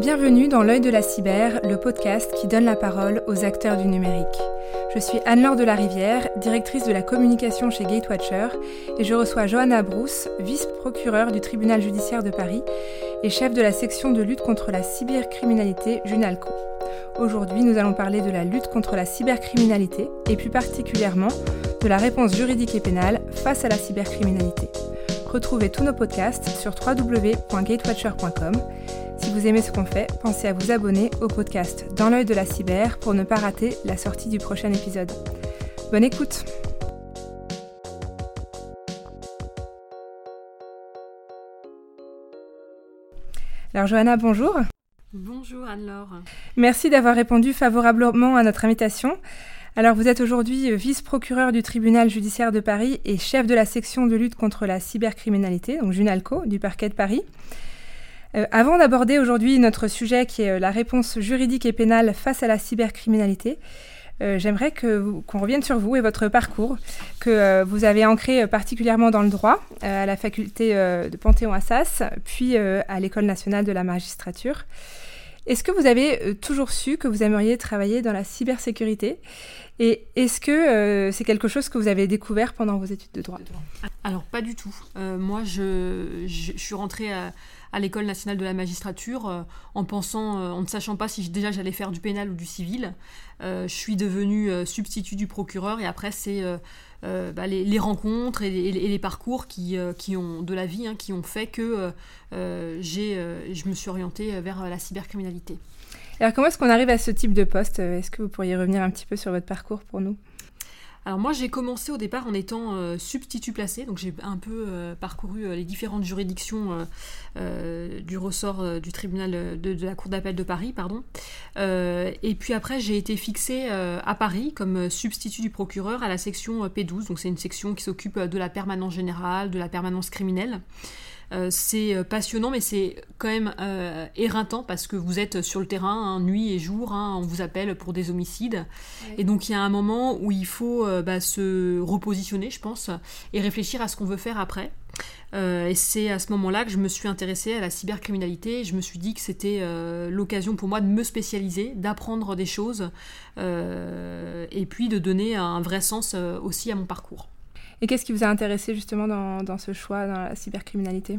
Bienvenue dans L'œil de la cyber, le podcast qui donne la parole aux acteurs du numérique. Je suis Anne-Laure de la Rivière, directrice de la communication chez Gatewatcher, et je reçois Johanna Brousse, vice-procureure du tribunal judiciaire de Paris et chef de la section de lutte contre la cybercriminalité Junalco. Aujourd'hui, nous allons parler de la lutte contre la cybercriminalité et plus particulièrement de la réponse juridique et pénale face à la cybercriminalité. Retrouvez tous nos podcasts sur www.gatewatcher.com si vous aimez ce qu'on fait, pensez à vous abonner au podcast Dans l'œil de la cyber pour ne pas rater la sortie du prochain épisode. Bonne écoute Alors Johanna, bonjour. Bonjour Anne-Laure. Merci d'avoir répondu favorablement à notre invitation. Alors vous êtes aujourd'hui vice-procureur du tribunal judiciaire de Paris et chef de la section de lutte contre la cybercriminalité, donc Junalco, du parquet de Paris. Euh, avant d'aborder aujourd'hui notre sujet qui est euh, la réponse juridique et pénale face à la cybercriminalité, euh, j'aimerais qu'on revienne sur vous et votre parcours, que vous avez ancré particulièrement dans le droit, à la faculté de Panthéon-Assas, puis à l'École nationale de la magistrature. Est-ce que vous avez toujours su que vous aimeriez travailler dans la cybersécurité? Et est-ce que c'est quelque chose que vous avez découvert pendant vos études de droit? Alors, pas du tout. moi, je, je, suis rentrée à à l'école nationale de la magistrature euh, en pensant, euh, en ne sachant pas si déjà j'allais faire du pénal ou du civil. Euh, je suis devenue substitut du procureur et après c'est bah, les, rencontres et les, parcours qui, qui, ont de la vie hein, qui ont fait que j'ai, je me suis orientée vers la cybercriminalité. Alors comment est-ce qu'on arrive à ce type de poste? Est-ce que vous pourriez revenir un petit peu sur votre parcours pour nous? Alors moi j'ai commencé au départ en étant euh, substitut placé, donc j'ai un peu euh, parcouru euh, les différentes juridictions du ressort du tribunal de, la Cour d'appel de Paris, pardon. et puis après j'ai été fixée à Paris comme substitut du procureur à la section P12, donc c'est une section qui s'occupe de la permanence générale, de la permanence criminelle. Euh, c'est euh, passionnant, mais c'est quand même euh, éreintant parce que vous êtes sur le terrain, hein, nuit et jour, hein, on vous appelle pour des homicides. Et donc il y a un moment où il faut bah, se repositionner, je pense, et réfléchir à ce qu'on veut faire après. et c'est à ce moment-là que je me suis intéressée à la cybercriminalité. Je me suis dit que c'était l'occasion pour moi de me spécialiser, d'apprendre des choses, et puis de donner un vrai sens aussi à mon parcours. Et qu'est-ce qui vous a intéressé justement dans, ce choix, dans la cybercriminalité?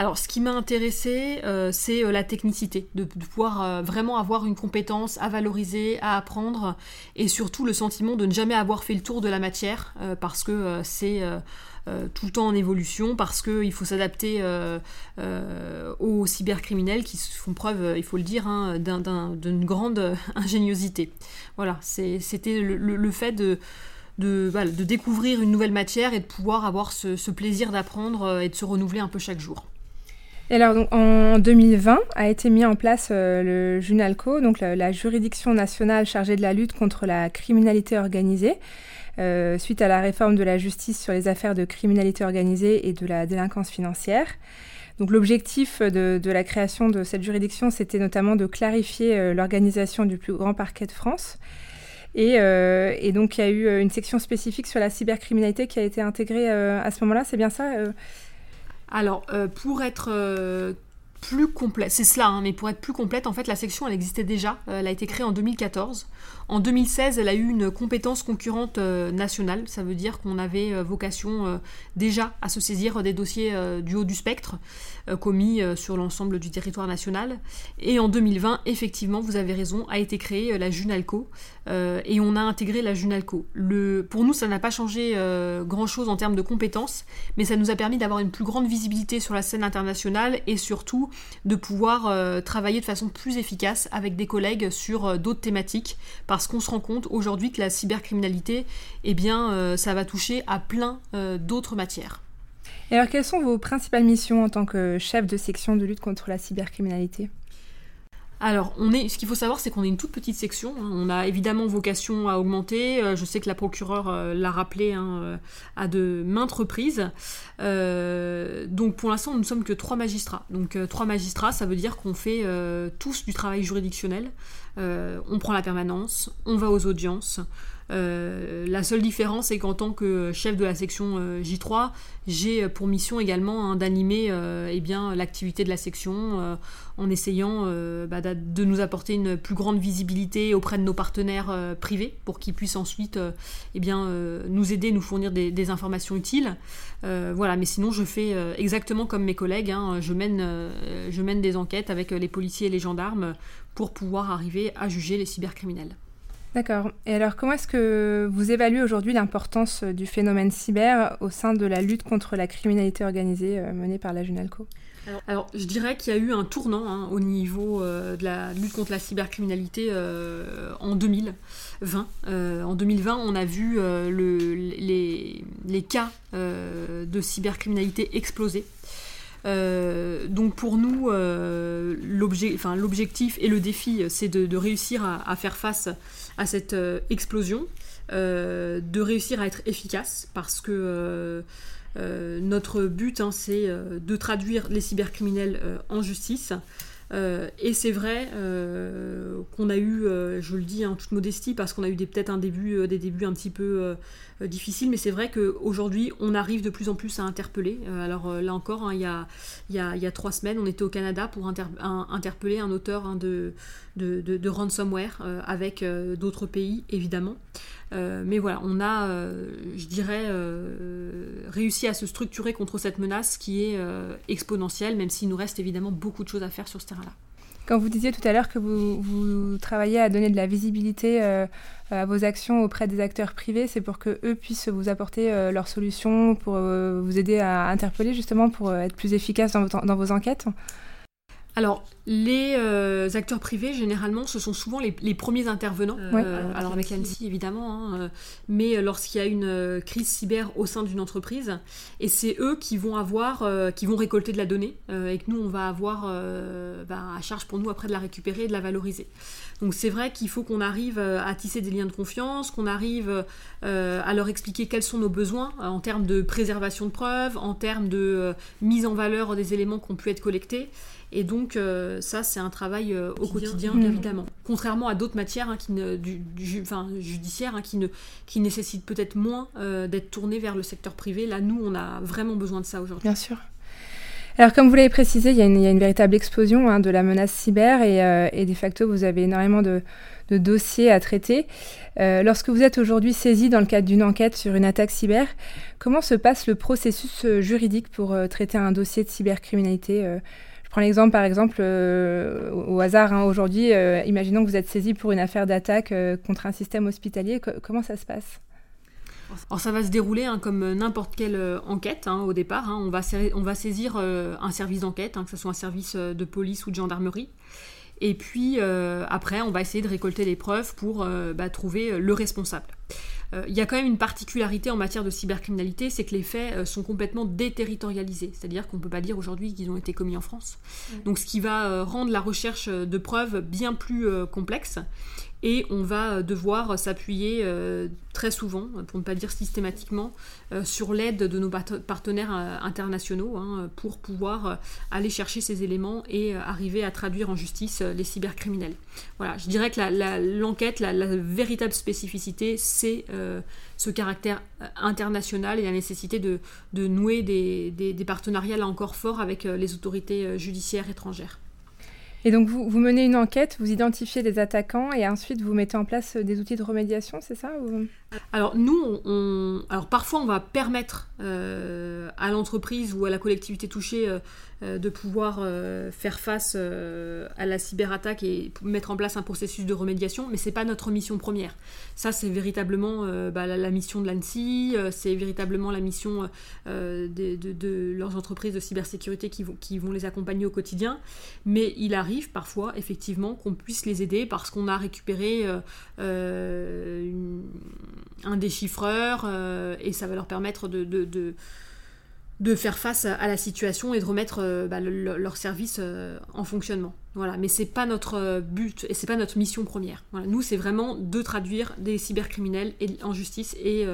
Alors, ce qui m'a intéressé, euh, c'est euh, la technicité, de, pouvoir euh, vraiment avoir une compétence à valoriser, à apprendre, et surtout le sentiment de ne jamais avoir fait le tour de la matière, parce que c'est tout le temps en évolution, parce qu'il faut s'adapter aux cybercriminels qui font preuve, il faut le dire, hein, d'une grande ingéniosité. Voilà, c'était le, fait de de, découvrir une nouvelle matière et de pouvoir avoir ce, plaisir d'apprendre euh, et de se renouveler un peu chaque jour. Et alors, donc, en 2020 a été mis en place euh, le JUNALCO, donc la, juridiction nationale chargée de la lutte contre la criminalité organisée, euh, suite à la réforme de la justice sur les affaires de criminalité organisée et de la délinquance financière. Donc l'objectif de, la création de cette juridiction, c'était notamment de clarifier l'organisation du plus grand parquet de France euh, et, donc, il y a eu euh, une section spécifique sur la cybercriminalité qui a été intégrée euh, à ce moment-là, c'est bien ça Alors, pour être plus complète, c'est cela, hein, mais pour être plus complète, en fait, la section, elle existait déjà. elle a été créée en 2014. En 2016, elle a eu une compétence concurrente euh, nationale. Ça veut dire qu'on avait euh, vocation euh, déjà à se saisir des dossiers du haut du spectre commis sur l'ensemble du territoire national. Et en 2020, effectivement, vous avez raison, a été créée la Junalco et on a intégré la Junalco. Pour nous, ça n'a pas changé grand-chose en termes de compétences, mais ça nous a permis d'avoir une plus grande visibilité sur la scène internationale et surtout de pouvoir travailler de façon plus efficace avec des collègues sur d'autres thématiques qu'on se rend compte aujourd'hui que la cybercriminalité, eh bien, euh, ça va toucher à plein euh, d'autres matières. Et alors, quelles sont vos principales missions en tant que chef de section de lutte contre la cybercriminalité? Alors, on est, ce qu'il faut savoir, c'est qu'on est une toute petite section. Hein. On a évidemment vocation à augmenter. Euh, je sais que la procureure euh, l'a rappelé hein, euh, à de maintes reprises. donc, pour l'instant, nous ne sommes que trois magistrats. Donc, trois magistrats, ça veut dire qu'on fait tous du travail juridictionnel. on prend la permanence, on va aux audiences. La seule différence, c'est qu'en tant que chef de la section J3, j'ai pour mission également hein, d'animer eh l'activité de la section en essayant bah, de nous apporter une plus grande visibilité auprès de nos partenaires privés pour qu'ils puissent ensuite eh nous aider, nous fournir des, informations utiles. voilà, mais sinon je fais exactement comme mes collègues, hein, je, mène, je mène des enquêtes avec les policiers et les gendarmes pour pouvoir arriver à juger les cybercriminels. D'accord. Et alors, comment est-ce que vous évaluez aujourd'hui l'importance du phénomène cyber au sein de la lutte contre la criminalité organisée euh, menée par la Junalco? Alors, je dirais qu'il y a eu un tournant hein, au niveau euh, de la lutte contre la cybercriminalité euh, en 2020. en 2020, on a vu les, les, cas de cybercriminalité exploser. Euh, donc pour nous, euh, l'objectif et le défi, c'est de, réussir à, faire face à cette euh, explosion, de réussir à être efficace, parce que notre but, hein, c'est de traduire les cybercriminels en justice. et c'est vrai qu'on a eu, je le dis en toute modestie, parce qu'on a eu peut-être un début, des débuts un petit peu euh, difficile, mais c'est vrai qu'aujourd'hui, on arrive de plus en plus à interpeller. Euh, alors euh, là encore, hein, il, y a, trois semaines, on était au Canada pour interpeller un auteur hein, de, de, de, ransomware avec d'autres pays, évidemment. mais voilà, on a, je dirais, réussi à se structurer contre cette menace qui est exponentielle, même s'il nous reste évidemment beaucoup de choses à faire sur ce terrain-là. Quand vous disiez tout à l'heure que vous, travaillez à donner de la visibilité euh, à vos actions auprès des acteurs privés, c'est pour que eux puissent vous apporter euh, leurs solutions, pour euh, vous aider à interpeller justement, pour être plus efficace dans vos enquêtes? Alors, les euh, acteurs privés, généralement, ce sont souvent les, premiers intervenants. Euh, alors, avec l'ANSI, évidemment, hein, euh, mais lorsqu'il y a une crise cyber au sein d'une entreprise, et c'est eux qui vont avoir, qui vont récolter de la donnée, et que nous, on va avoir bah, à charge pour nous après de la récupérer et de la valoriser. Donc, c'est vrai qu'il faut qu'on arrive à tisser des liens de confiance, qu'on arrive à leur expliquer quels sont nos besoins en termes de préservation de preuves, en termes de mise en valeur des éléments qui ont pu être collectés. Et donc, euh, ça, c'est un travail euh, au quotidien, mmh. évidemment. Contrairement à d'autres matières hein, qui ne, du, enfin, judiciaires hein, qui, ne, qui nécessitent peut-être moins euh, d'être tournées vers le secteur privé. Là, nous, on a vraiment besoin de ça aujourd'hui. Bien sûr. Alors, comme vous l'avez précisé, il y, a une, véritable explosion hein, de la menace cyber et, et, de facto, vous avez énormément de, dossiers à traiter. lorsque vous êtes aujourd'hui saisi dans le cadre d'une enquête sur une attaque cyber, comment se passe le processus juridique pour traiter un dossier de cybercriminalité je prends l'exemple, par exemple, euh, au hasard, hein, aujourd'hui, euh, imaginons que vous êtes saisi pour une affaire d'attaque euh, contre un système hospitalier. comment ça se passe? Alors ça va se dérouler hein, comme n'importe quelle enquête hein, au départ. On va, on, va, saisir un service d'enquête, que ce soit un service de police ou de gendarmerie. Et puis après, on va essayer de récolter les preuves pour bah, trouver le responsable. Euh, il y a quand même une particularité en matière de cybercriminalité, c'est que les faits euh, sont complètement déterritorialisés. C'est-à-dire qu'on ne peut pas dire aujourd'hui qu'ils ont été commis en France. Donc ce qui va euh, rendre la recherche de preuves bien plus complexe et on va devoir s'appuyer euh, très souvent, pour ne pas dire systématiquement, euh, sur l'aide de nos partenaires euh, internationaux hein, pour pouvoir aller chercher ces éléments et arriver à traduire en justice les cybercriminels. Voilà, je dirais que l'enquête, la, véritable spécificité, c'est ce caractère international et la nécessité de, nouer des, des partenariats là encore forts avec les autorités judiciaires étrangères. Et donc vous, vous, menez une enquête, vous identifiez des attaquants et ensuite vous mettez en place des outils de remédiation, c'est ça Alors nous, on, alors parfois on va permettre euh, à l'entreprise ou à la collectivité touchée euh, euh, de pouvoir euh, faire face euh, à la cyberattaque et mettre en place un processus de remédiation, mais c'est pas notre mission première. Ça, c'est véritablement bah, la, mission de l'ANSI, c'est véritablement la mission de, leurs entreprises de cybersécurité qui vont, qui vont les accompagner au quotidien. Mais il arrive parfois, effectivement, qu'on puisse les aider parce qu'on a récupéré un déchiffreur et ça va leur permettre de faire face à la situation et de remettre euh, bah, leur service euh, en fonctionnement. Voilà, mais c'est pas notre euh, but et c'est pas notre mission première. Nous, c'est vraiment de traduire des cybercriminels en justice et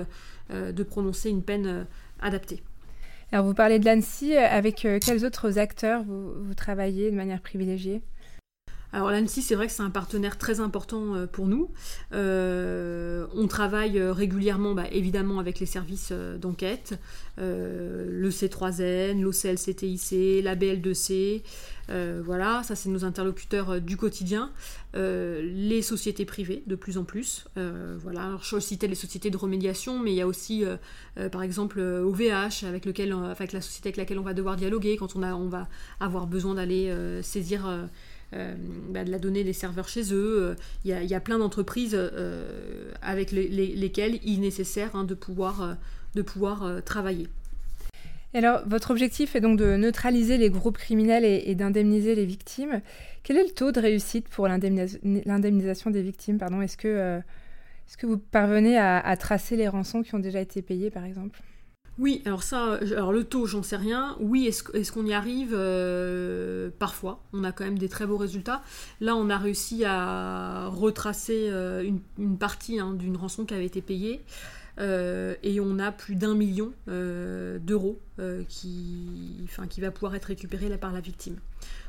de prononcer une peine adaptée. Alors, vous parlez de l'ANSI, avec quels autres acteurs vous travaillez de manière privilégiée? Alors l'ANSI, c'est vrai que c'est un partenaire très important euh, pour nous. Euh, on travaille euh, régulièrement, bah, évidemment, avec les services d'enquête, le C3N, l'OCLCTIC, la BL2C. voilà, ça c'est nos interlocuteurs du quotidien. les sociétés privées, de plus en plus. voilà, alors je citais les sociétés de remédiation, mais il y a aussi, par exemple, OVH, avec, la société avec laquelle on va devoir dialoguer quand on, va avoir besoin d'aller saisir bah, de la donnée des serveurs chez eux. Il y, a, plein d'entreprises euh, avec lesquelles il est nécessaire hein, de pouvoir, euh, de pouvoir travailler. alors, votre objectif est donc de neutraliser les groupes criminels et, d'indemniser les victimes. Quel est le taux de réussite pour l'indemnisation des victimes Est-ce que, est que vous parvenez à, à tracer les rançons qui ont déjà été payées, par exemple? Oui, alors ça, alors le taux, j'en sais rien. Oui, est-ce qu'on y arrive euh, Parfois, on a quand même des très beaux résultats. Là, on a réussi à retracer euh, une, partie hein, d'une rançon qui avait été payée. Euh, et on a plus d'un million d'euros qui, va pouvoir être récupéré par la victime.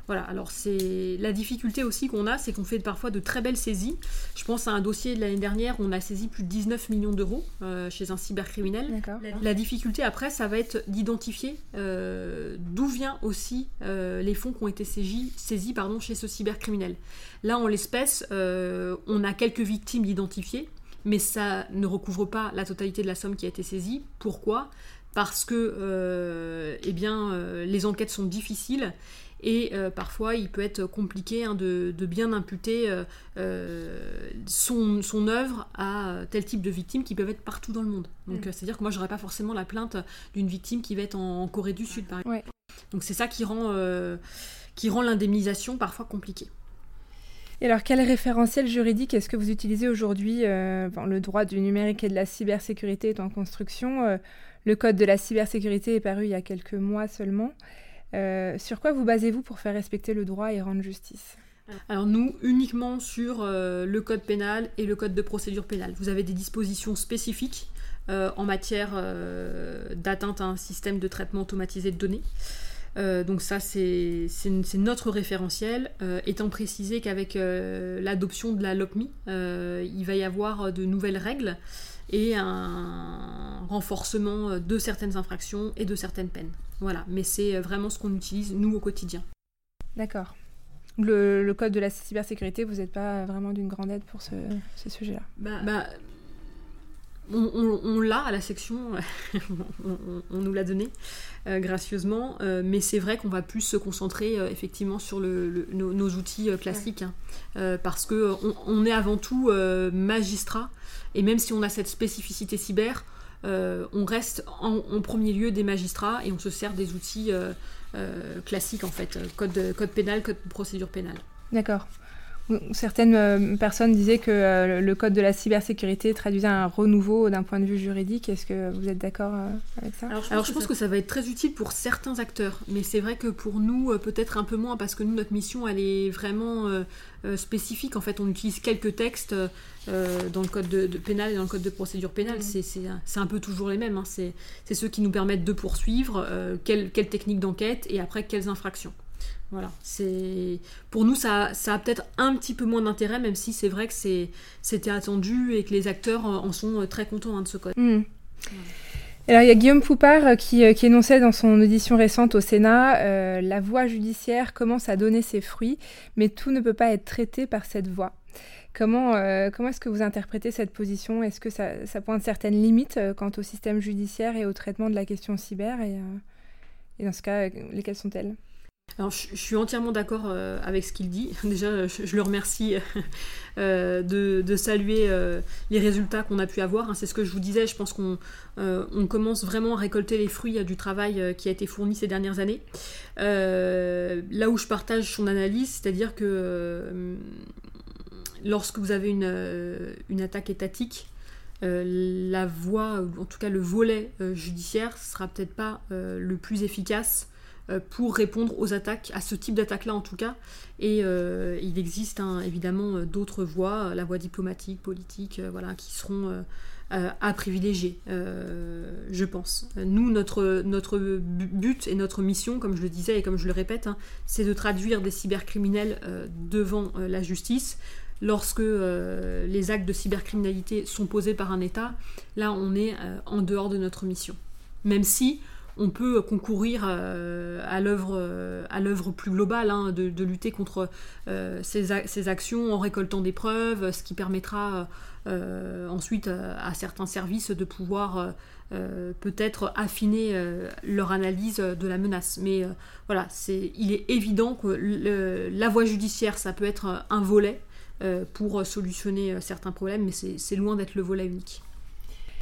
Voilà, alors c'est la difficulté aussi qu'on a, c'est qu'on fait parfois de très belles saisies. Je pense à un dossier de l'année dernière, on a saisi plus de 19 millions d'euros euh, chez un cybercriminel. La, difficulté après, ça va être d'identifier euh, d'où vient aussi euh, les fonds qui ont été saisis, saisis pardon, chez ce cybercriminel. Là, en l'espèce, on a quelques victimes identifiées, mais ça ne recouvre pas la totalité de la somme qui a été saisie. Pourquoi? Parce que eh bien, les enquêtes sont difficiles et euh, parfois il peut être compliqué hein, de, bien imputer euh, euh, son, son, œuvre à tel type de victimes qui peuvent être partout dans le monde. Donc mm. c'est-à-dire que moi j'aurais pas forcément la plainte d'une victime qui va être en, Corée du Sud par exemple. Donc c'est ça qui rend, qui rend l'indemnisation parfois compliquée. Et alors, quel référentiel juridique est-ce que vous utilisez aujourd'hui Le droit du numérique et de la cybersécurité est en construction. le code de la cybersécurité est paru il y a quelques mois seulement. Euh, sur quoi vous basez-vous pour faire respecter le droit et rendre justice? Alors nous, uniquement sur euh, le code pénal et le code de procédure pénale. Vous avez des dispositions spécifiques euh, en matière d'atteinte à un système de traitement automatisé de données. Donc ça, c'est notre référentiel, étant précisé qu'avec l'adoption de la LOPMI, il va y avoir de nouvelles règles et un renforcement de certaines infractions et de certaines peines. Voilà, mais c'est euh, vraiment ce qu'on utilise nous au quotidien. D'accord. Le, code de la cybersécurité, vous n'êtes pas vraiment d'une grande aide pour ce, sujet-là? Bah, bah, on, l'a à la section, on, nous l'a donné euh, gracieusement, euh, mais c'est vrai qu'on va plus se concentrer effectivement sur nos, outils classiques, hein. parce que on, est avant tout magistrat, et même si on a cette spécificité cyber, euh, on reste en, premier lieu des magistrats et on se sert des outils euh, euh, classiques en fait, code, code pénal, code procédure pénale. D'accord. Certaines personnes disaient que le code de la cybersécurité traduisait un renouveau d'un point de vue juridique. Est-ce que vous êtes d'accord avec ça Alors, je pense, que, ça... va être très utile pour certains acteurs, mais c'est vrai que pour nous, peut-être un peu moins, parce que nous, notre mission, elle est vraiment spécifique. En fait, on utilise quelques textes euh, dans le code de, pénal et dans le code de procédure pénale. Mm. C'est un peu toujours les mêmes. Hein. C'est ceux qui nous permettent de poursuivre, euh, quelle, technique d'enquête et après quelles infractions. Voilà, c'est pour nous ça, ça a peut-être un petit peu moins d'intérêt, même si c'est vrai que c'était attendu et que les acteurs en sont très contents hein, de ce code. Mm. Alors il y a Guillaume Poupard euh, qui, qui, énonçait dans son audition récente au Sénat La voie judiciaire commence à donner ses fruits, mais tout ne peut pas être traité par cette voie. Comment, euh, comment est-ce que vous interprétez cette position? Est-ce que ça, pointe certaines limites euh, quant au système judiciaire et au traitement de la question cyber et, euh, dans ce cas, lesquelles sont-elles? Alors, je, suis entièrement d'accord avec ce qu'il dit. Déjà, je, le remercie de, saluer les résultats qu'on a pu avoir. Hein. C'est ce que je vous disais. Je pense qu'on on commence vraiment à récolter les fruits du travail qui a été fourni ces dernières années. là où je partage son analyse, c'est-à-dire que lorsque vous avez une, euh, attaque étatique, euh, la voie, en tout cas le volet euh, judiciaire, sera peut-être pas le plus efficace pour répondre aux attaques, à ce type d'attaque-là en tout cas. Et il existe hein, évidemment d'autres voies, la voie diplomatique, politique, voilà, qui seront à privilégier, je pense. Nous, notre, notre but et notre mission, comme je le disais et comme je le répète, hein, c'est de traduire des cybercriminels devant la justice lorsque euh, les actes de cybercriminalité sont posés par un État, là on est euh, en dehors de notre mission. Même si on peut concourir euh, à l'œuvre plus globale hein, de, lutter contre ces, actions en récoltant des preuves, ce qui permettra ensuite à certains services de pouvoir peut-être affiner leur analyse de la menace. Mais voilà, il est évident que la voie judiciaire, ça peut être un volet euh, pour solutionner euh, certains problèmes, mais c'est loin d'être le volet unique.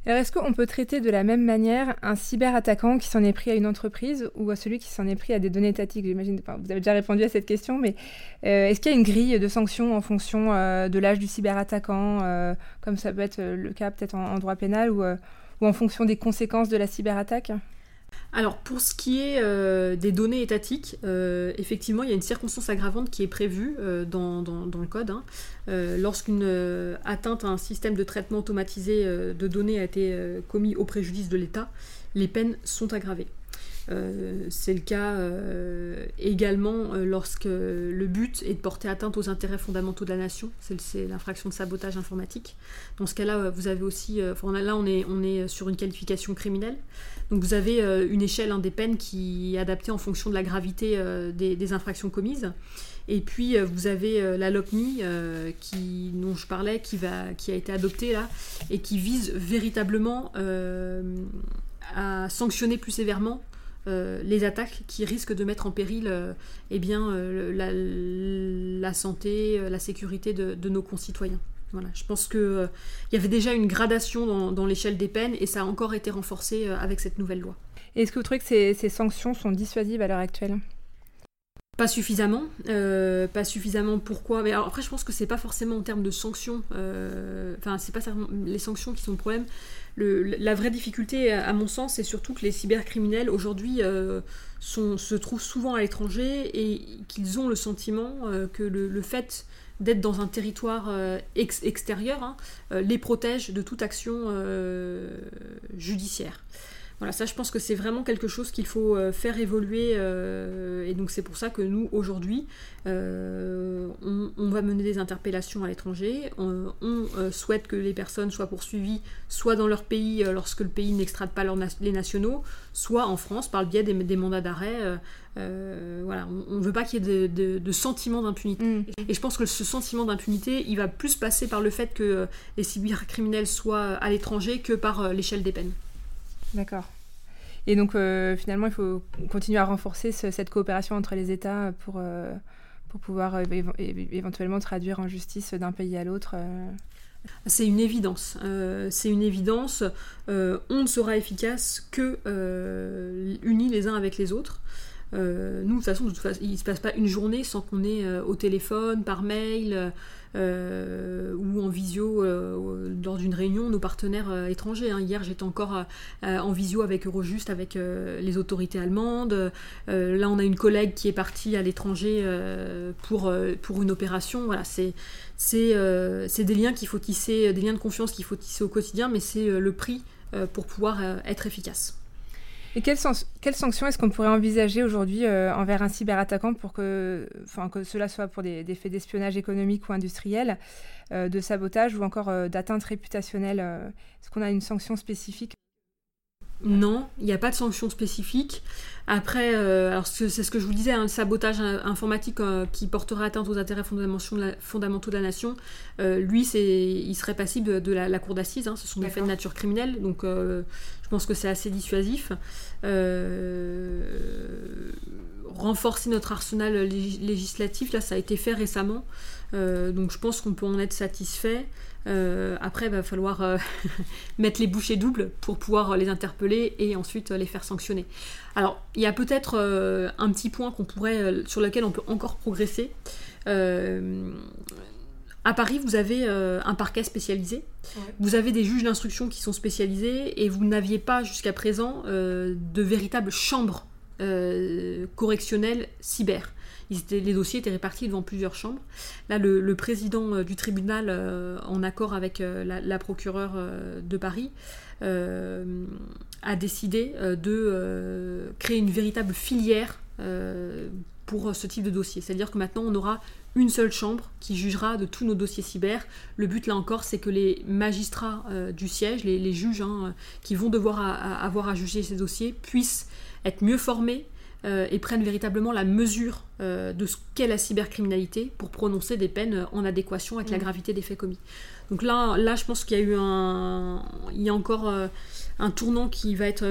Alors, est-ce qu'on peut traiter de la même manière un cyberattaquant qui s'en est pris à une entreprise ou à celui qui s'en est pris à des données étatiques? J'imagine, vous avez déjà répondu à cette question, mais euh, est-ce qu'il y a une grille de sanctions en fonction de l'âge du cyberattaquant, comme ça peut être le cas peut-être en, droit pénal, ou en fonction des conséquences de la cyberattaque? Alors pour ce qui est euh, des données étatiques, euh, effectivement il y a une circonstance aggravante qui est prévue euh, dans, le code. Hein. Lorsqu'une atteinte à un système de traitement automatisé de données a été commis au préjudice de l'État, les peines sont aggravées. Euh, c'est le cas euh, également euh, lorsque le but est de porter atteinte aux intérêts fondamentaux de la nation, c'est l'infraction de sabotage informatique. Dans ce cas-là, vous avez aussi, là on est, on est sur une qualification criminelle, donc vous avez une échelle hein, des peines qui est adaptée en fonction de la gravité des, infractions commises. Et puis vous avez la LOPMI dont je parlais, qui, qui a été adoptée là, et qui vise véritablement à sanctionner plus sévèrement euh, les attaques qui risquent de mettre en péril euh, eh bien, euh, la, santé, la sécurité de, nos concitoyens. Voilà, je pense qu'il il y avait déjà une gradation dans, l'échelle des peines et ça a encore été renforcé avec cette nouvelle loi. Est-ce que vous trouvez que ces sanctions sont dissuasives à l'heure actuelle? Pas suffisamment, pas suffisamment. Pourquoi Mais après, je pense que c'est pas forcément en termes de sanctions. Enfin, c'est pas les sanctions qui sont le problème la vraie difficulté, à mon sens, c'est surtout que les cybercriminels aujourd'hui euh, se trouvent souvent à l'étranger et qu'ils ont le sentiment euh, que le, fait d'être dans un territoire euh, extérieur hein, les protège de toute action judiciaire. Voilà, ça je pense que c'est vraiment quelque chose qu'il faut euh, faire évoluer euh, et donc c'est pour ça que nous aujourd'hui euh, on, va mener des interpellations à l'étranger, on, souhaite que les personnes soient poursuivies soit dans leur pays lorsque le pays n'extrade pas les nationaux, soit en France par le biais des, mandats d'arrêt. voilà, on ne veut pas qu'il y ait de, de, sentiment d'impunité. Mm. Et je pense que ce sentiment d'impunité, il va plus passer par le fait que les cybercriminels soient à l'étranger que par l'échelle des peines. D'accord. Et donc, euh, finalement, il faut continuer à renforcer cette coopération entre les États pour, euh, pour pouvoir euh, éventuellement traduire en justice d'un pays à l'autre. C'est une évidence. c'est une évidence. on ne sera efficace que unis les uns avec les autres. nous, de toute façon, il ne se passe pas une journée sans qu'on ait au téléphone, par mail, euh, ou en visio euh, lors d'une réunion nos partenaires euh, étrangers. Hein. Hier, j'étais encore en visio avec Eurojust, avec les autorités allemandes. là, on a une collègue qui est partie à l'étranger pour, pour une opération. Voilà, c'est c'est des liens qu'il faut tisser, des liens de confiance qu'il faut tisser au quotidien, mais c'est le prix pour pouvoir être efficace. Et quelles, sanctions est-ce qu'on pourrait envisager aujourd'hui euh, envers un cyberattaquant pour que, enfin, que cela soit pour des, faits d'espionnage économique ou industriel, euh, de sabotage ou encore euh, d'atteinte réputationnelle Est-ce qu'on a une sanction spécifique? Non, il n'y a pas de sanction spécifique. Après, euh, c'est ce que je vous disais, un hein, sabotage informatique euh, qui porterait atteinte aux intérêts fondamentaux de la, nation, euh, lui, il serait passible de, la, cour d'assises. Hein. ce sont des faits de nature criminelle, donc je pense que c'est assez dissuasif. renforcer notre arsenal législatif, là, ça a été fait récemment, donc je pense qu'on peut en être satisfait. Euh, après, il va falloir euh, mettre les bouchées doubles pour pouvoir les interpeller et ensuite euh, les faire sanctionner. Alors, il y a peut-être un petit point qu'on pourrait, sur lequel on peut encore progresser. À Paris, vous avez un parquet spécialisé, vous avez des juges d'instruction qui sont spécialisés et vous n'aviez pas jusqu'à présent de véritable chambre correctionnel cyber. les dossiers étaient répartis devant plusieurs chambres. Là, le, président du tribunal, en accord avec la, la, procureure de Paris, a décidé de créer une véritable filière pour ce type de dossier. C'est-à-dire que maintenant, on aura une seule chambre qui jugera de tous nos dossiers cyber. Le but là encore, c'est que les magistrats euh, du siège, les, juges hein, qui vont devoir avoir à juger ces dossiers, puissent être mieux formés euh, et prennent véritablement la mesure euh, de ce qu'est la cybercriminalité pour prononcer des peines en adéquation avec la mm. gravité des faits commis. Donc là, là je pense qu'il y a eu un, il y a encore un tournant qui va être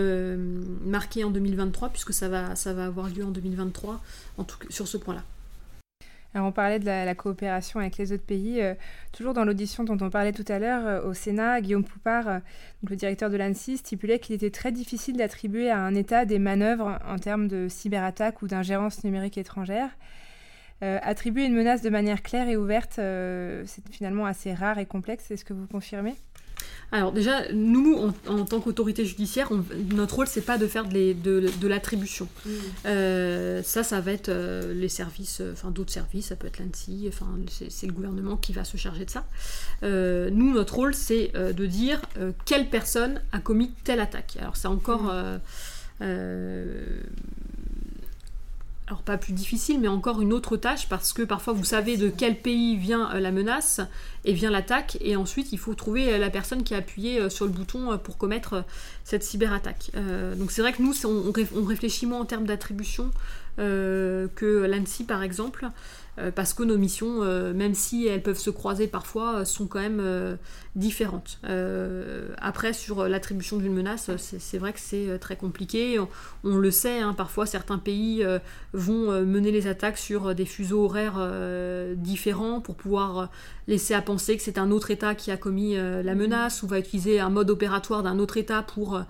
marqué en 2023 puisque ça va, avoir lieu en 2023 en tout, sur ce point-là on parlait de la, coopération avec les autres pays. Euh, toujours dans l'audition dont on parlait tout à l'heure euh, au Sénat, Guillaume Poupard, euh, le directeur de l'ANSI, stipulait qu'il était très difficile d'attribuer à un État des manœuvres en termes de cyberattaque ou d'ingérence numérique étrangère. attribuer une menace de manière claire et ouverte, c'est finalement assez rare et complexe. Est-ce que vous confirmez? Alors déjà, nous, en, tant qu'autorité judiciaire, notre rôle, c'est pas de faire de, l'attribution. Mm. Euh, ça, ça va être euh, les services, euh, enfin d'autres services, ça peut être l'ANSI, enfin c'est le gouvernement qui va se charger de ça. nous, notre rôle, c'est de dire quelle personne a commis telle attaque. Alors c'est encore... Mm alors pas plus difficile, mais encore une autre tâche parce que parfois vous savez de quel pays vient euh, la menace et vient l'attaque, et ensuite il faut trouver euh, la personne qui a appuyé euh, sur le bouton pour commettre cette cyberattaque. donc c'est vrai que nous, on, réfléchit moins en termes d'attribution que l'ANSI par exemple. Euh, parce que nos missions, euh, même si elles peuvent se croiser parfois, euh, sont quand même différentes. après, sur l'attribution d'une menace, c'est vrai que c'est très compliqué. On, le sait, hein, parfois certains pays vont mener les attaques sur des fuseaux horaires différents pour pouvoir laisser à penser que c'est un autre État qui a commis la menace ou va utiliser un mode opératoire d'un autre État pour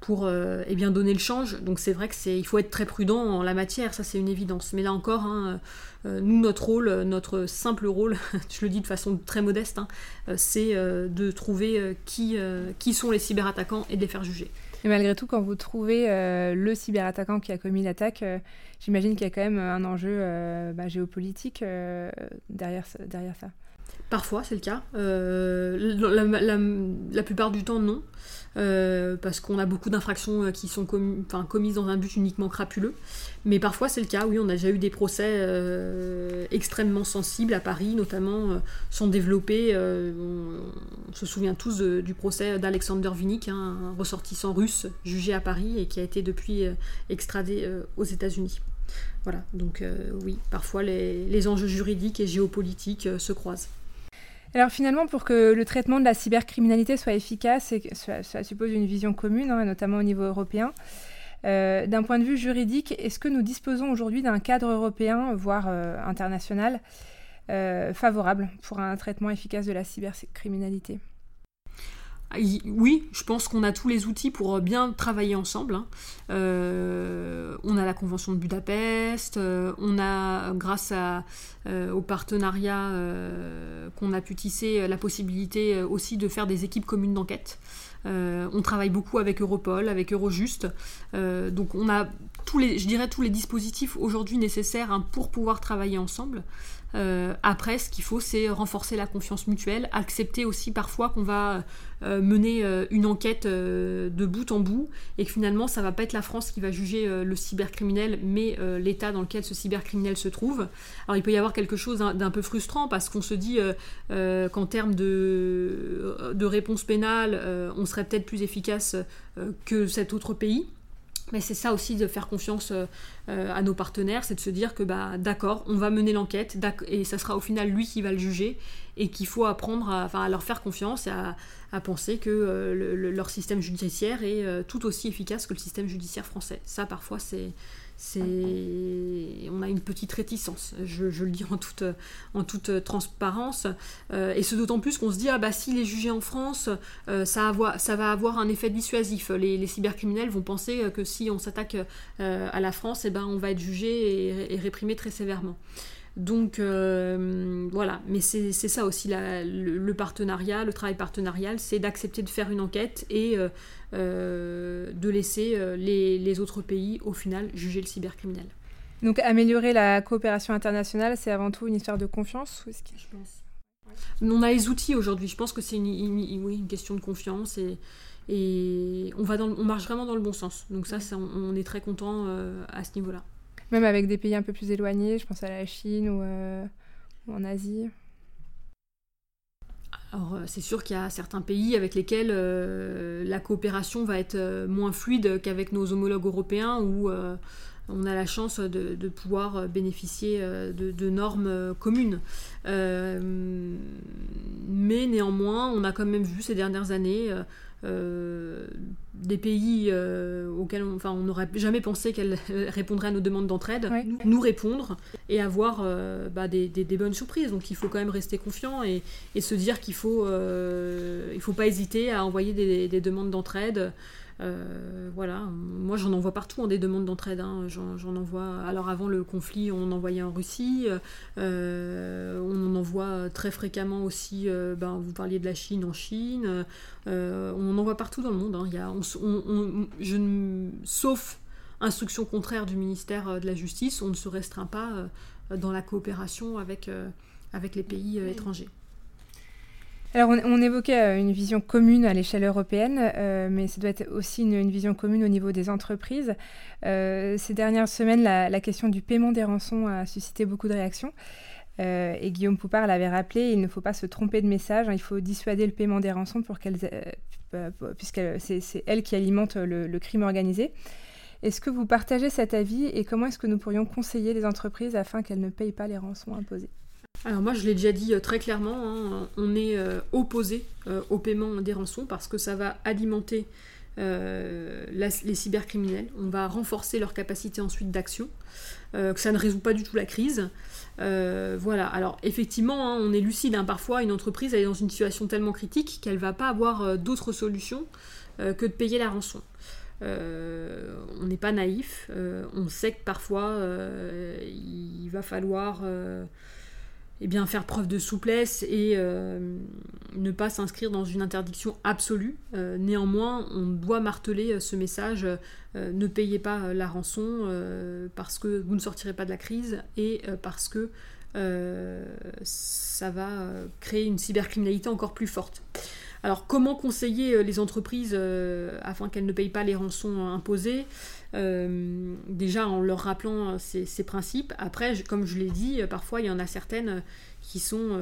pour eh bien donner le change. Donc c'est vrai que c'est il faut être très prudent en la matière, ça c'est une évidence. Mais là encore, hein, euh, nous, notre rôle, notre simple rôle, je le dis de façon très modeste, hein, euh, c'est euh, de trouver qui, qui sont les cyberattaquants et de les faire juger. Et malgré tout, quand vous trouvez le cyberattaquant qui a commis l'attaque, j'imagine qu'il y a quand même un enjeu bah, géopolitique derrière, derrière ça. Parfois, c'est le cas. la, la, plupart du temps, non. Euh, parce qu'on a beaucoup d'infractions euh, qui sont commises dans un but uniquement crapuleux. Mais parfois c'est le cas, oui, on a déjà eu des procès euh, extrêmement sensibles à Paris, notamment sont développés, on, se souvient tous du procès d'Alexander Vinik, hein, un ressortissant russe jugé à Paris et qui a été depuis extradé aux États-Unis. Voilà, donc oui, parfois les enjeux juridiques et géopolitiques se croisent. Alors finalement, pour que le traitement de la cybercriminalité soit efficace, et ça, suppose une vision commune, hein, notamment au niveau européen. Euh, d'un point de vue juridique, est-ce que nous disposons aujourd'hui d'un cadre européen, voire euh, international, euh, favorable pour un traitement efficace de la cybercriminalité? Oui, je pense qu'on a tous les outils pour bien travailler ensemble. Hein. on a la Convention de Budapest, on a, grâce au partenariat qu'on a pu tisser, la possibilité aussi de faire des équipes communes d'enquête. on travaille beaucoup avec Europol, avec Eurojust. donc on a tous les, je dirais tous les dispositifs aujourd'hui nécessaires hein, pour pouvoir travailler ensemble. Euh, après, ce qu'il faut, c'est renforcer la confiance mutuelle, accepter aussi parfois qu'on va euh, mener euh, une enquête de bout en bout et que finalement, ça va pas être la France qui va juger le cybercriminel, mais l'état dans lequel ce cybercriminel se trouve. Alors, il peut y avoir quelque chose d'un peu frustrant parce qu'on se dit qu'en termes de réponse pénale, on serait peut-être plus efficace que cet autre pays. Mais c'est ça aussi de faire confiance euh, euh, à nos partenaires, c'est de se dire que bah d'accord, on va mener l'enquête et ça sera au final lui qui va le juger et qu'il faut apprendre à, leur faire confiance et à, à penser que euh, leur système judiciaire est tout aussi efficace que le système judiciaire français. Ça parfois c'est on a une petite réticence, je, le dis en toute, en toute transparence, euh, et ce d'autant plus qu'on se dit, ah bah s'il est jugé en France, euh, ça, ça, va avoir un effet dissuasif. Les, cybercriminels vont penser que si on s'attaque euh, à la France, eh ben, on va être jugé et, réprimé très sévèrement. Donc voilà, mais c'est ça aussi le, partenariat, le travail partenarial, c'est d'accepter de faire une enquête et de laisser les, autres pays au final juger le cybercriminel. Donc améliorer la coopération internationale, c'est avant tout une histoire de confiance ou Je pense. On a les outils aujourd'hui. Je pense que c'est une, oui, une question de confiance et, et on, va dans, on marche vraiment dans le bon sens. Donc ça, on, est très content euh, à ce niveau-là. Même avec des pays un peu plus éloignés, je pense à la Chine ou, euh, en Asie. Alors euh, c'est sûr qu'il y a certains pays avec lesquels la coopération va être moins fluide qu'avec nos homologues européens où on a la chance de, pouvoir euh, bénéficier euh, de, normes euh, communes. mais néanmoins, on a quand même vu ces dernières années des pays auxquels on, enfin, on n'aurait jamais pensé qu'elles répondraient à nos demandes d'entraide, nous répondre et avoir bah, des, bonnes surprises. Donc il faut quand même rester confiant et, se dire qu'il faut, il faut pas hésiter à envoyer des, des demandes d'entraide. Euh, voilà, moi j'en envoie partout en hein, des demandes d'entraide. Hein. J'en envoie. Alors avant le conflit, on en envoyait en Russie. Euh, on en envoie très fréquemment aussi. Euh, ben, vous parliez de la Chine en Chine. on en envoie partout dans le monde. Hein. Il y a, je sauf instruction contraire du ministère de la Justice, on ne se restreint pas dans la coopération avec, avec les pays étrangers. Alors, on, évoquait euh, une vision commune à l'échelle européenne, euh, mais ça doit être aussi une, vision commune au niveau des entreprises. Euh, ces dernières semaines, la, question du paiement des rançons a suscité beaucoup de réactions. et Guillaume Poupard l'avait rappelé, il ne faut pas se tromper de message, hein, il faut dissuader le paiement des rançons pour puisque c'est elle qui alimente le crime organisé. Est-ce que vous partagez cet avis et comment est-ce que nous pourrions conseiller les entreprises afin qu'elles ne payent pas les rançons imposées? Alors moi je l'ai déjà dit euh, très clairement, hein, on est euh, opposé euh, au paiement des rançons parce que ça va alimenter les cybercriminels, on va renforcer leur capacité ensuite d'action, que ça ne résout pas du tout la crise. voilà, alors effectivement hein, on est lucide, hein. parfois une entreprise elle est dans une situation tellement critique qu'elle va pas avoir d'autre solution que de payer la rançon. on n'est pas naïf, on sait que parfois il va falloir eh bien, faire preuve de souplesse et euh, ne pas s'inscrire dans une interdiction absolue. Euh, néanmoins, on doit marteler euh, ce message ne payez pas la rançon parce que vous ne sortirez pas de la crise et parce que ça va créer une cybercriminalité encore plus forte. Alors, comment conseiller les entreprises afin qu'elles ne payent pas les rançons imposées? Euh, déjà en leur rappelant euh, ces, principes. Après, comme je l'ai dit, euh, parfois il y en a certaines qui sont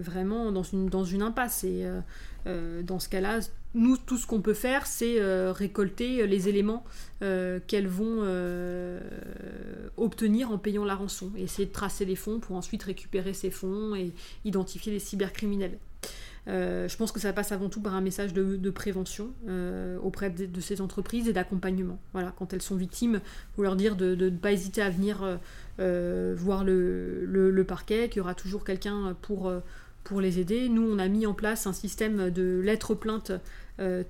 vraiment dans une, impasse. Et dans ce cas-là, nous, tout ce qu'on peut faire, c'est récolter les éléments qu'elles vont obtenir en payant la rançon. Essayer de tracer les fonds pour ensuite récupérer ces fonds et identifier les cybercriminels. Euh, je pense que ça passe avant tout par un message de, prévention euh, auprès de, ces entreprises et d'accompagnement. Voilà, quand elles sont victimes, vous leur dire de ne pas hésiter à venir euh, voir le, le, parquet, qu'il y aura toujours quelqu'un pour, pour les aider. Nous, on a mis en place un système de lettres plaintes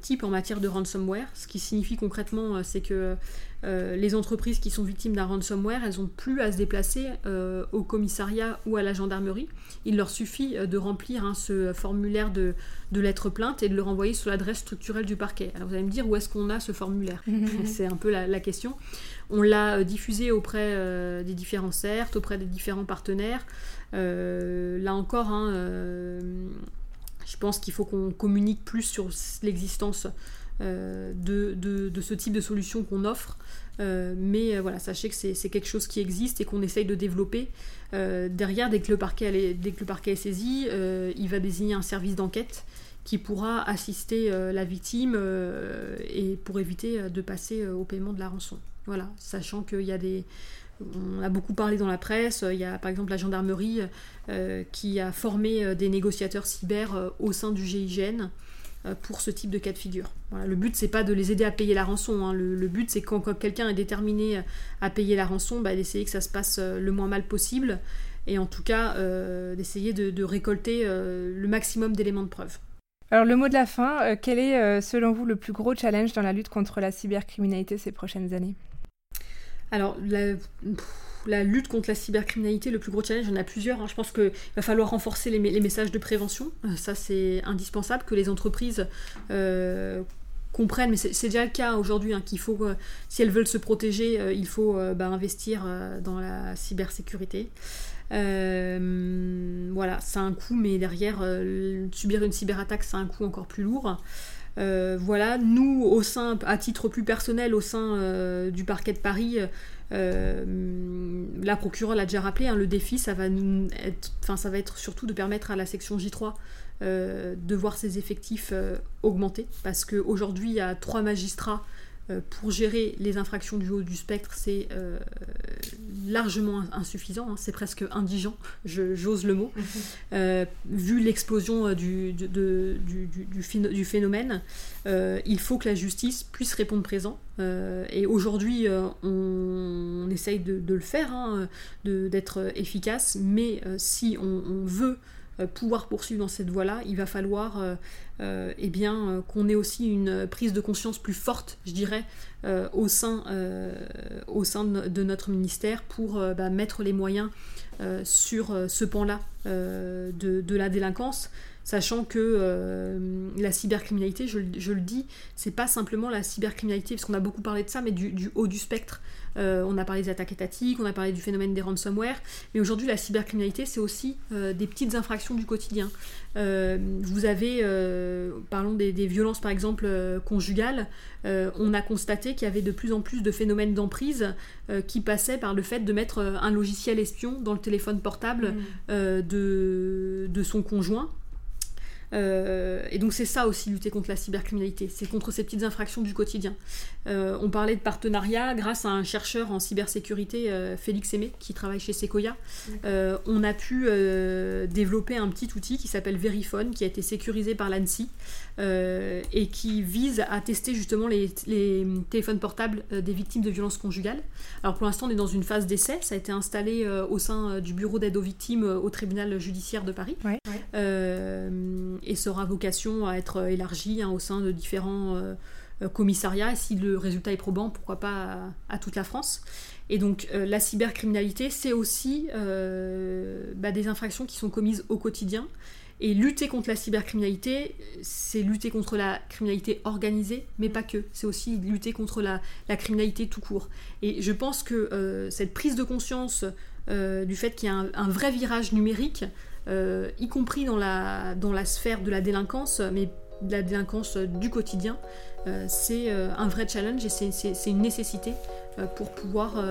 type en matière de ransomware. Ce qui signifie concrètement, c'est que euh, les entreprises qui sont victimes d'un ransomware, elles n'ont plus à se déplacer euh, au commissariat ou à la gendarmerie. Il leur suffit euh, de remplir hein, ce formulaire de, lettres plainte et de le renvoyer sur l'adresse structurelle du parquet. Alors vous allez me dire où est-ce qu'on a ce formulaire? C'est un peu la, question. On l'a diffusé auprès des différents CERT, auprès des différents partenaires. là encore, hein, je pense qu'il faut qu'on communique plus sur l'existence euh, de, ce type de solution qu'on offre. Euh, mais euh, voilà, sachez que c'est quelque chose qui existe et qu'on essaye de développer. derrière, dès que, le parquet, dès que le parquet est saisi, il va désigner un service d'enquête qui pourra assister la victime et pour éviter de passer au paiement de la rançon. Voilà, sachant qu'il y a des, on a beaucoup parlé dans la presse. Il y a par exemple la gendarmerie qui a formé des négociateurs cyber au sein du GIGN euh, pour ce type de cas de figure. le but c'est pas de les aider à payer la rançon, hein. le, but c'est quand, quelqu'un est déterminé à payer la rançon, bah, d'essayer que ça se passe euh, le moins mal possible et en tout cas euh, d'essayer de, récolter le maximum d'éléments de preuve. Alors le mot de la fin, quel est selon vous le plus gros challenge dans la lutte contre la cybercriminalité ces prochaines années? Alors la lutte contre la cybercriminalité, le plus gros challenge, il y en a plusieurs. Hein. Je pense qu'il va falloir renforcer les, messages de prévention. ça, c'est indispensable que les entreprises comprennent, mais c'est déjà le cas aujourd'hui, hein, qu'il faut, si elles veulent se protéger, il faut bah, investir dans la cybersécurité. Euh, voilà, c'est un coût, mais derrière, euh, subir une cyberattaque, c'est un coût encore plus lourd. Euh, voilà, nous, au sein, à titre plus personnel, au sein du parquet de Paris, la procureure l'a déjà rappelé, hein, le défi, ça va, être, ça va être surtout de permettre à la section J3 de voir ses effectifs augmenter, parce qu'aujourd'hui, il y a trois magistrats euh, pour gérer les infractions du haut du spectre, c'est euh, largement insuffisant, hein. c'est presque indigent, j'ose le mot, euh, vu l'explosion du, du, phénomène. il faut que la justice puisse répondre présent. et aujourd'hui, on, essaye de, le faire, hein, d'être efficace, mais si on veut euh, pouvoir poursuivre dans cette voie-là, il va falloir euh, euh, eh bien, qu'on ait aussi une prise de conscience plus forte, je dirais, au sein, de notre ministère pour bah, mettre les moyens sur ce pan-là de, la délinquance sachant que la cybercriminalité, je, je le dis, c'est pas simplement la cybercriminalité, parce qu'on a beaucoup parlé de ça, mais du haut du spectre. Euh, on a parlé des attaques étatiques, on a parlé du phénomène des ransomware, mais aujourd'hui la cybercriminalité c'est aussi euh, des petites infractions du quotidien. Euh, vous avez, parlons des, violences par exemple conjugales, on a constaté qu'il y avait de plus en plus de phénomènes d'emprise qui passaient par le fait de mettre un logiciel espion dans le téléphone portable mmh. de son conjoint euh, et donc c'est ça aussi lutter contre la cybercriminalité, c'est contre ces petites infractions du quotidien. Euh, on parlait de partenariat grâce à un chercheur en cybersécurité, euh, Félix Aimé, qui travaille chez Sequoia. on a pu développer un petit outil qui s'appelle Verifone, qui a été sécurisé par l'ANSI et qui vise à tester justement les, téléphones portables des victimes de violences conjugales. Alors pour l'instant on est dans une phase d'essai, ça a été installé au sein du bureau d'aide aux victimes au tribunal judiciaire de Paris et sera vocation à être élargi hein, au sein de différents euh, euh, commissariats. Et si le résultat est probant, pourquoi pas à, toute la France. Et donc euh, la cybercriminalité, c'est aussi bah, des infractions qui sont commises au quotidien. Et lutter contre la cybercriminalité, c'est lutter contre la criminalité organisée, mais pas que. C'est aussi lutter contre la, criminalité tout court. Et je pense que cette prise de conscience du fait qu'il y a un, vrai virage numérique, euh, y compris dans la, dans la sphère de la délinquance, mais de la délinquance du quotidien. Euh, c'est euh, un vrai challenge et c'est une nécessité pour, pouvoir,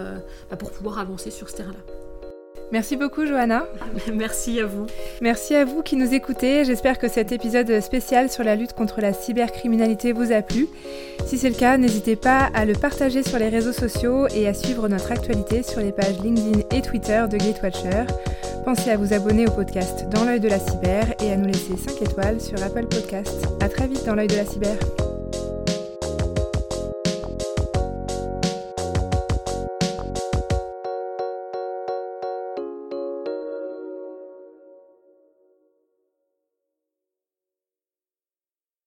bah, pour pouvoir avancer sur ce terrain-là. Merci beaucoup Johanna. Merci à vous. Merci à vous qui nous écoutez. J'espère que cet épisode spécial sur la lutte contre la cybercriminalité vous a plu. Si c'est le cas, n'hésitez pas à le partager sur les réseaux sociaux et à suivre notre actualité sur les pages LinkedIn et Twitter de Gatewatcher. Pensez à vous abonner au podcast Dans l'œil de la cyber et à nous laisser 5 étoiles sur Apple Podcast. À très vite dans l'œil de la cyber.